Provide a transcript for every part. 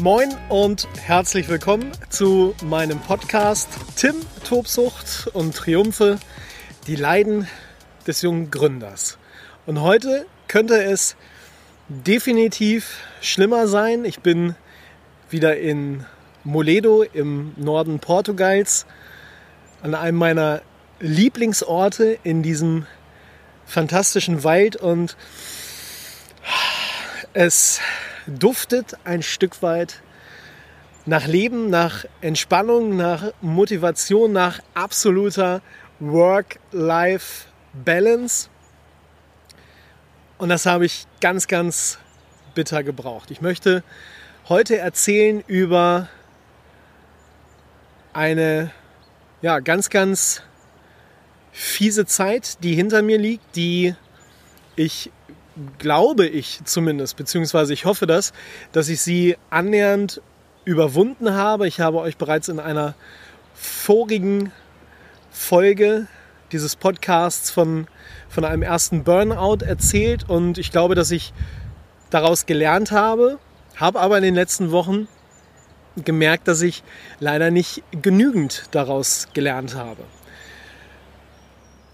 Moin und herzlich willkommen zu meinem Podcast Tim Tobsucht und Triumphe, die Leiden des jungen Gründers. Und heute könnte es definitiv schlimmer sein. Ich bin wieder in Moledo im Norden Portugals an einem meiner Lieblingsorte in diesem fantastischen Wald und es duftet ein Stück weit nach Leben, nach Entspannung, nach Motivation, nach absoluter Work-Life-Balance. Und das habe ich ganz, ganz bitter gebraucht. Ich möchte heute erzählen über eine ja, ganz, ganz fiese Zeit, die hinter mir liegt, die ich glaube ich zumindest, beziehungsweise ich hoffe das, dass ich sie annähernd überwunden habe. Ich habe euch bereits in einer vorigen Folge dieses Podcasts von, von einem ersten Burnout erzählt und ich glaube, dass ich daraus gelernt habe, habe aber in den letzten Wochen gemerkt, dass ich leider nicht genügend daraus gelernt habe.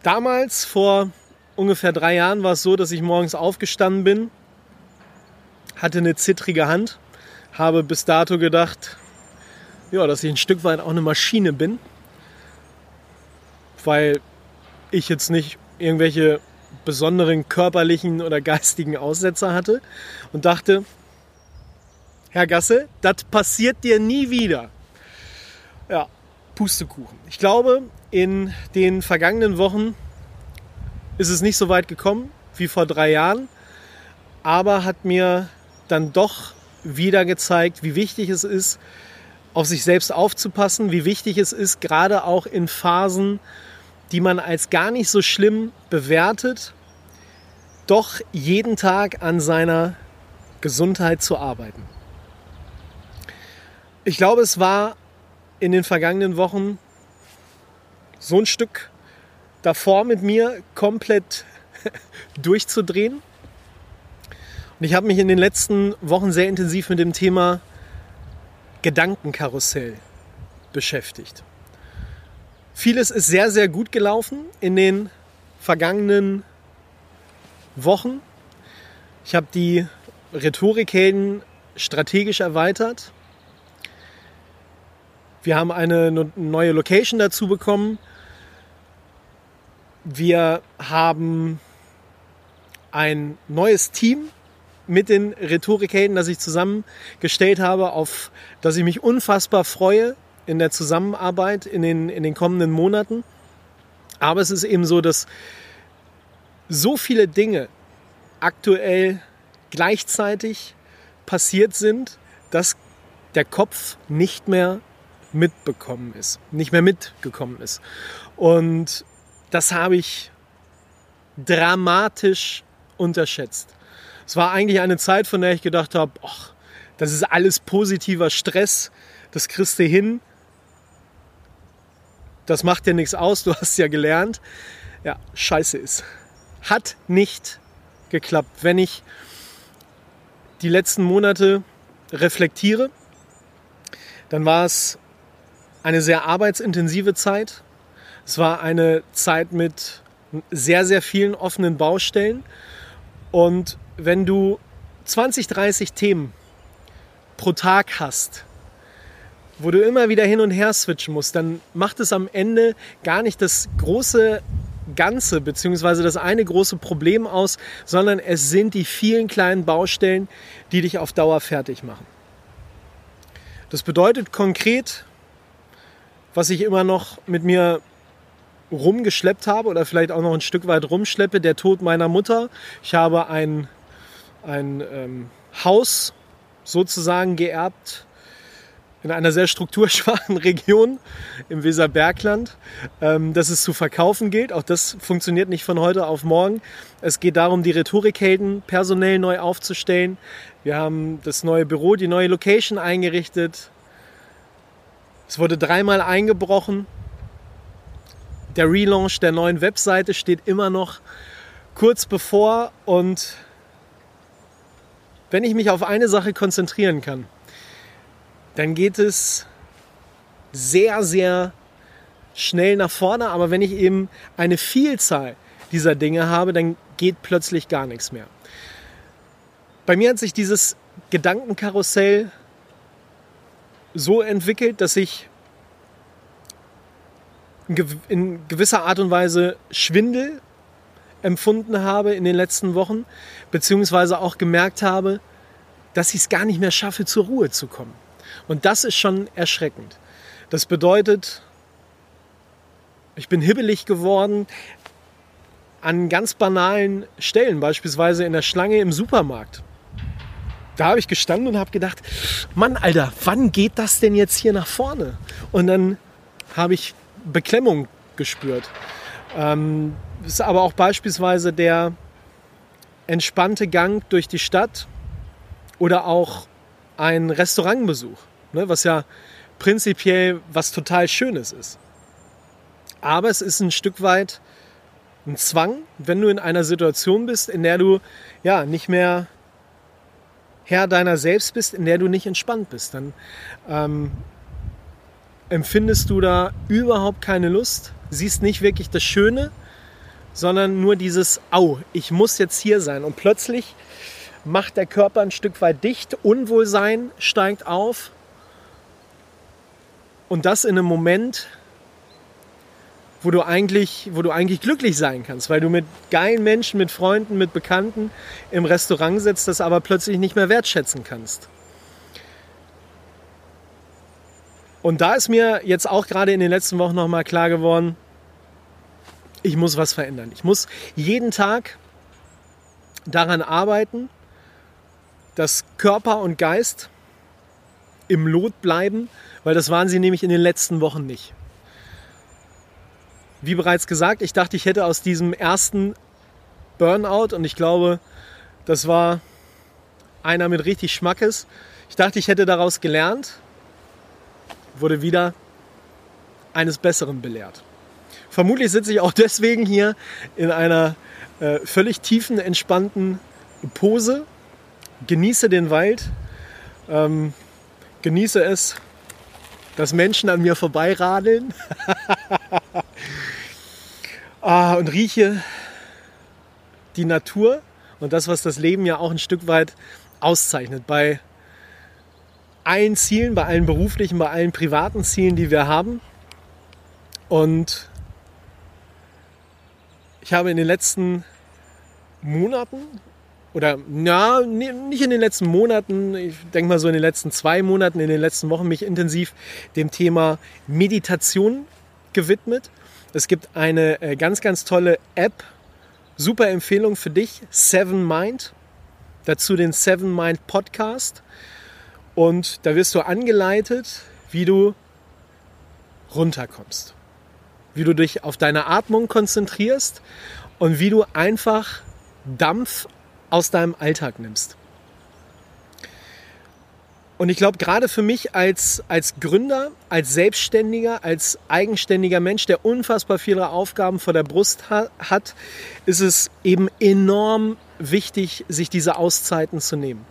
Damals, vor ungefähr drei Jahren war es so, dass ich morgens aufgestanden bin, hatte eine zittrige Hand, habe bis dato gedacht, ja, dass ich ein Stück weit auch eine Maschine bin, weil ich jetzt nicht irgendwelche besonderen körperlichen oder geistigen Aussetzer hatte und dachte, Herr Gasse, das passiert dir nie wieder. Ja, Pustekuchen. Ich glaube, in den vergangenen Wochen ist es nicht so weit gekommen wie vor drei Jahren, aber hat mir dann doch wieder gezeigt, wie wichtig es ist, auf sich selbst aufzupassen, wie wichtig es ist, gerade auch in Phasen, die man als gar nicht so schlimm bewertet, doch jeden Tag an seiner Gesundheit zu arbeiten. Ich glaube, es war in den vergangenen Wochen so ein Stück davor mit mir komplett durchzudrehen. Und ich habe mich in den letzten Wochen sehr intensiv mit dem Thema Gedankenkarussell beschäftigt. Vieles ist sehr, sehr gut gelaufen in den vergangenen Wochen. Ich habe die Rhetorikhelden strategisch erweitert. Wir haben eine neue Location dazu bekommen wir haben ein neues Team mit den Rhetorikhelden, das ich zusammengestellt habe, auf das ich mich unfassbar freue in der Zusammenarbeit in den, in den kommenden Monaten. Aber es ist eben so, dass so viele Dinge aktuell gleichzeitig passiert sind, dass der Kopf nicht mehr mitbekommen ist, nicht mehr mitgekommen ist. Und das habe ich dramatisch unterschätzt. Es war eigentlich eine Zeit, von der ich gedacht habe, ach, das ist alles positiver Stress, das kriegst du hin. Das macht dir nichts aus, du hast ja gelernt. Ja, scheiße ist. Hat nicht geklappt. Wenn ich die letzten Monate reflektiere, dann war es eine sehr arbeitsintensive Zeit. Es war eine Zeit mit sehr, sehr vielen offenen Baustellen. Und wenn du 20, 30 Themen pro Tag hast, wo du immer wieder hin und her switchen musst, dann macht es am Ende gar nicht das große Ganze beziehungsweise das eine große Problem aus, sondern es sind die vielen kleinen Baustellen, die dich auf Dauer fertig machen. Das bedeutet konkret, was ich immer noch mit mir rumgeschleppt habe oder vielleicht auch noch ein Stück weit rumschleppe, der Tod meiner Mutter. Ich habe ein, ein ähm, Haus sozusagen geerbt, in einer sehr strukturschwachen Region im Weserbergland, ähm, dass es zu verkaufen gilt. Auch das funktioniert nicht von heute auf morgen. Es geht darum, die Rhetorikhelden personell neu aufzustellen. Wir haben das neue Büro, die neue Location eingerichtet. Es wurde dreimal eingebrochen. Der Relaunch der neuen Webseite steht immer noch kurz bevor und wenn ich mich auf eine Sache konzentrieren kann, dann geht es sehr, sehr schnell nach vorne. Aber wenn ich eben eine Vielzahl dieser Dinge habe, dann geht plötzlich gar nichts mehr. Bei mir hat sich dieses Gedankenkarussell so entwickelt, dass ich in gewisser Art und Weise Schwindel empfunden habe in den letzten Wochen, beziehungsweise auch gemerkt habe, dass ich es gar nicht mehr schaffe, zur Ruhe zu kommen. Und das ist schon erschreckend. Das bedeutet, ich bin hibbelig geworden an ganz banalen Stellen, beispielsweise in der Schlange im Supermarkt. Da habe ich gestanden und habe gedacht, Mann, Alter, wann geht das denn jetzt hier nach vorne? Und dann habe ich Beklemmung gespürt. Ähm, ist aber auch beispielsweise der entspannte Gang durch die Stadt oder auch ein Restaurantbesuch, ne, was ja prinzipiell was total Schönes ist. Aber es ist ein Stück weit ein Zwang, wenn du in einer Situation bist, in der du ja nicht mehr Herr deiner selbst bist, in der du nicht entspannt bist, dann ähm, empfindest du da überhaupt keine Lust, siehst nicht wirklich das Schöne, sondern nur dieses Au, ich muss jetzt hier sein. Und plötzlich macht der Körper ein Stück weit dicht, Unwohlsein steigt auf. Und das in einem Moment, wo du eigentlich, wo du eigentlich glücklich sein kannst, weil du mit geilen Menschen, mit Freunden, mit Bekannten im Restaurant sitzt, das aber plötzlich nicht mehr wertschätzen kannst. Und da ist mir jetzt auch gerade in den letzten Wochen nochmal klar geworden, ich muss was verändern. Ich muss jeden Tag daran arbeiten, dass Körper und Geist im Lot bleiben, weil das waren sie nämlich in den letzten Wochen nicht. Wie bereits gesagt, ich dachte, ich hätte aus diesem ersten Burnout, und ich glaube, das war einer mit richtig Schmackes, ich dachte, ich hätte daraus gelernt, wurde wieder eines Besseren belehrt. Vermutlich sitze ich auch deswegen hier in einer äh, völlig tiefen, entspannten Pose, genieße den Wald, ähm, genieße es, dass Menschen an mir vorbeiradeln ah, und rieche die Natur und das, was das Leben ja auch ein Stück weit auszeichnet. Bei allen Zielen, bei allen beruflichen, bei allen privaten Zielen, die wir haben. Und ich habe in den letzten Monaten oder ja, nicht in den letzten Monaten, ich denke mal so in den letzten zwei Monaten, in den letzten Wochen mich intensiv dem Thema Meditation gewidmet. Es gibt eine äh, ganz, ganz tolle App, super Empfehlung für dich, Seven Mind. Dazu den Seven Mind Podcast. Und da wirst du angeleitet, wie du runterkommst wie du dich auf deine Atmung konzentrierst und wie du einfach Dampf aus deinem Alltag nimmst. Und ich glaube, gerade für mich als, als Gründer, als Selbstständiger, als eigenständiger Mensch, der unfassbar viele Aufgaben vor der Brust ha hat, ist es eben enorm wichtig, sich diese Auszeiten zu nehmen.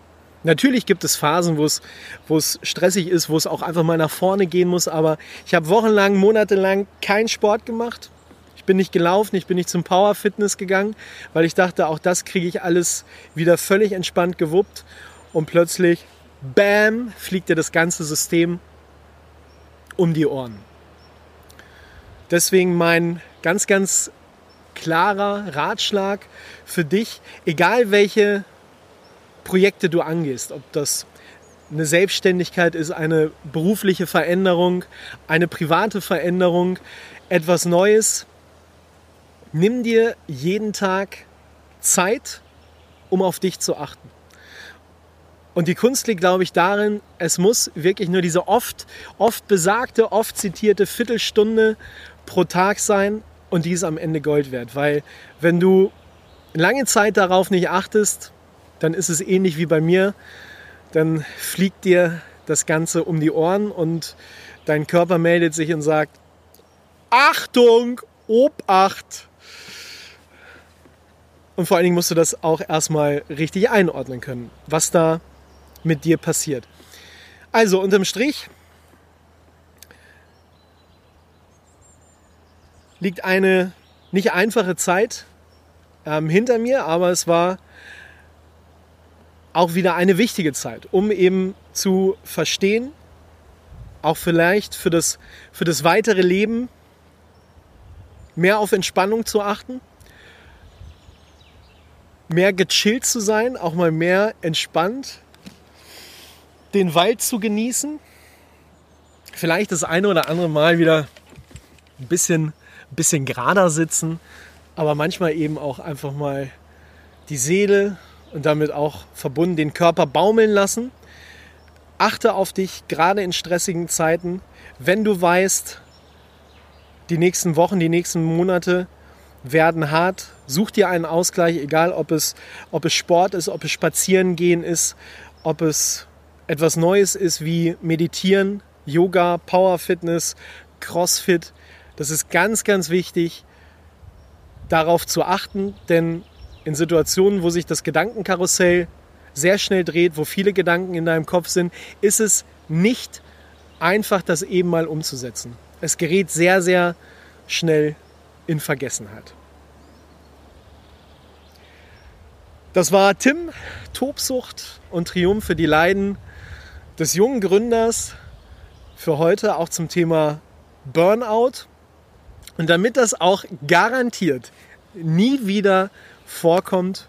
Natürlich gibt es Phasen, wo es, stressig ist, wo es auch einfach mal nach vorne gehen muss, aber ich habe wochenlang, monatelang keinen Sport gemacht. Ich bin nicht gelaufen, ich bin nicht zum Power Fitness gegangen, weil ich dachte, auch das kriege ich alles wieder völlig entspannt gewuppt und plötzlich, bam, fliegt dir das ganze System um die Ohren. Deswegen mein ganz, ganz klarer Ratschlag für dich, egal welche Projekte du angehst, ob das eine Selbstständigkeit ist, eine berufliche Veränderung, eine private Veränderung, etwas Neues. Nimm dir jeden Tag Zeit, um auf dich zu achten. Und die Kunst liegt, glaube ich, darin, es muss wirklich nur diese oft, oft besagte, oft zitierte Viertelstunde pro Tag sein und die ist am Ende Gold wert. Weil wenn du lange Zeit darauf nicht achtest, dann ist es ähnlich wie bei mir. Dann fliegt dir das Ganze um die Ohren und dein Körper meldet sich und sagt, Achtung, Obacht. Und vor allen Dingen musst du das auch erstmal richtig einordnen können, was da mit dir passiert. Also unterm Strich liegt eine nicht einfache Zeit ähm, hinter mir, aber es war auch wieder eine wichtige Zeit, um eben zu verstehen, auch vielleicht für das, für das weitere Leben mehr auf Entspannung zu achten, mehr gechillt zu sein, auch mal mehr entspannt, den Wald zu genießen, vielleicht das eine oder andere Mal wieder ein bisschen, ein bisschen gerader sitzen, aber manchmal eben auch einfach mal die Seele und damit auch verbunden den Körper baumeln lassen. Achte auf dich, gerade in stressigen Zeiten, wenn du weißt, die nächsten Wochen, die nächsten Monate werden hart. Such dir einen Ausgleich, egal ob es, ob es Sport ist, ob es Spazierengehen ist, ob es etwas Neues ist wie Meditieren, Yoga, Power Fitness, Crossfit. Das ist ganz, ganz wichtig, darauf zu achten, denn in Situationen, wo sich das Gedankenkarussell sehr schnell dreht, wo viele Gedanken in deinem Kopf sind, ist es nicht einfach, das eben mal umzusetzen. Es gerät sehr, sehr schnell in Vergessenheit. Das war Tim, Tobsucht und Triumph für die Leiden des jungen Gründers für heute auch zum Thema Burnout. Und damit das auch garantiert nie wieder vorkommt,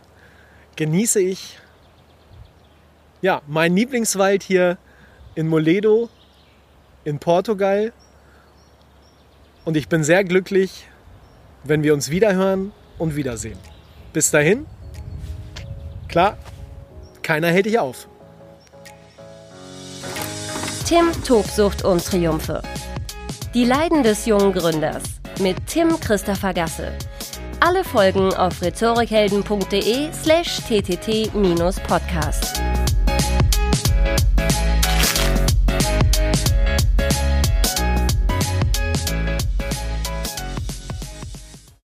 genieße ich ja, meinen Lieblingswald hier in Moledo in Portugal. Und ich bin sehr glücklich, wenn wir uns wiederhören und wiedersehen. Bis dahin, klar, keiner hält dich auf. Tim Tobsucht und Triumphe. Die Leiden des jungen Gründers mit Tim Christopher Gasse. Alle Folgen auf rhetorikhelden.de slash ttt-podcast.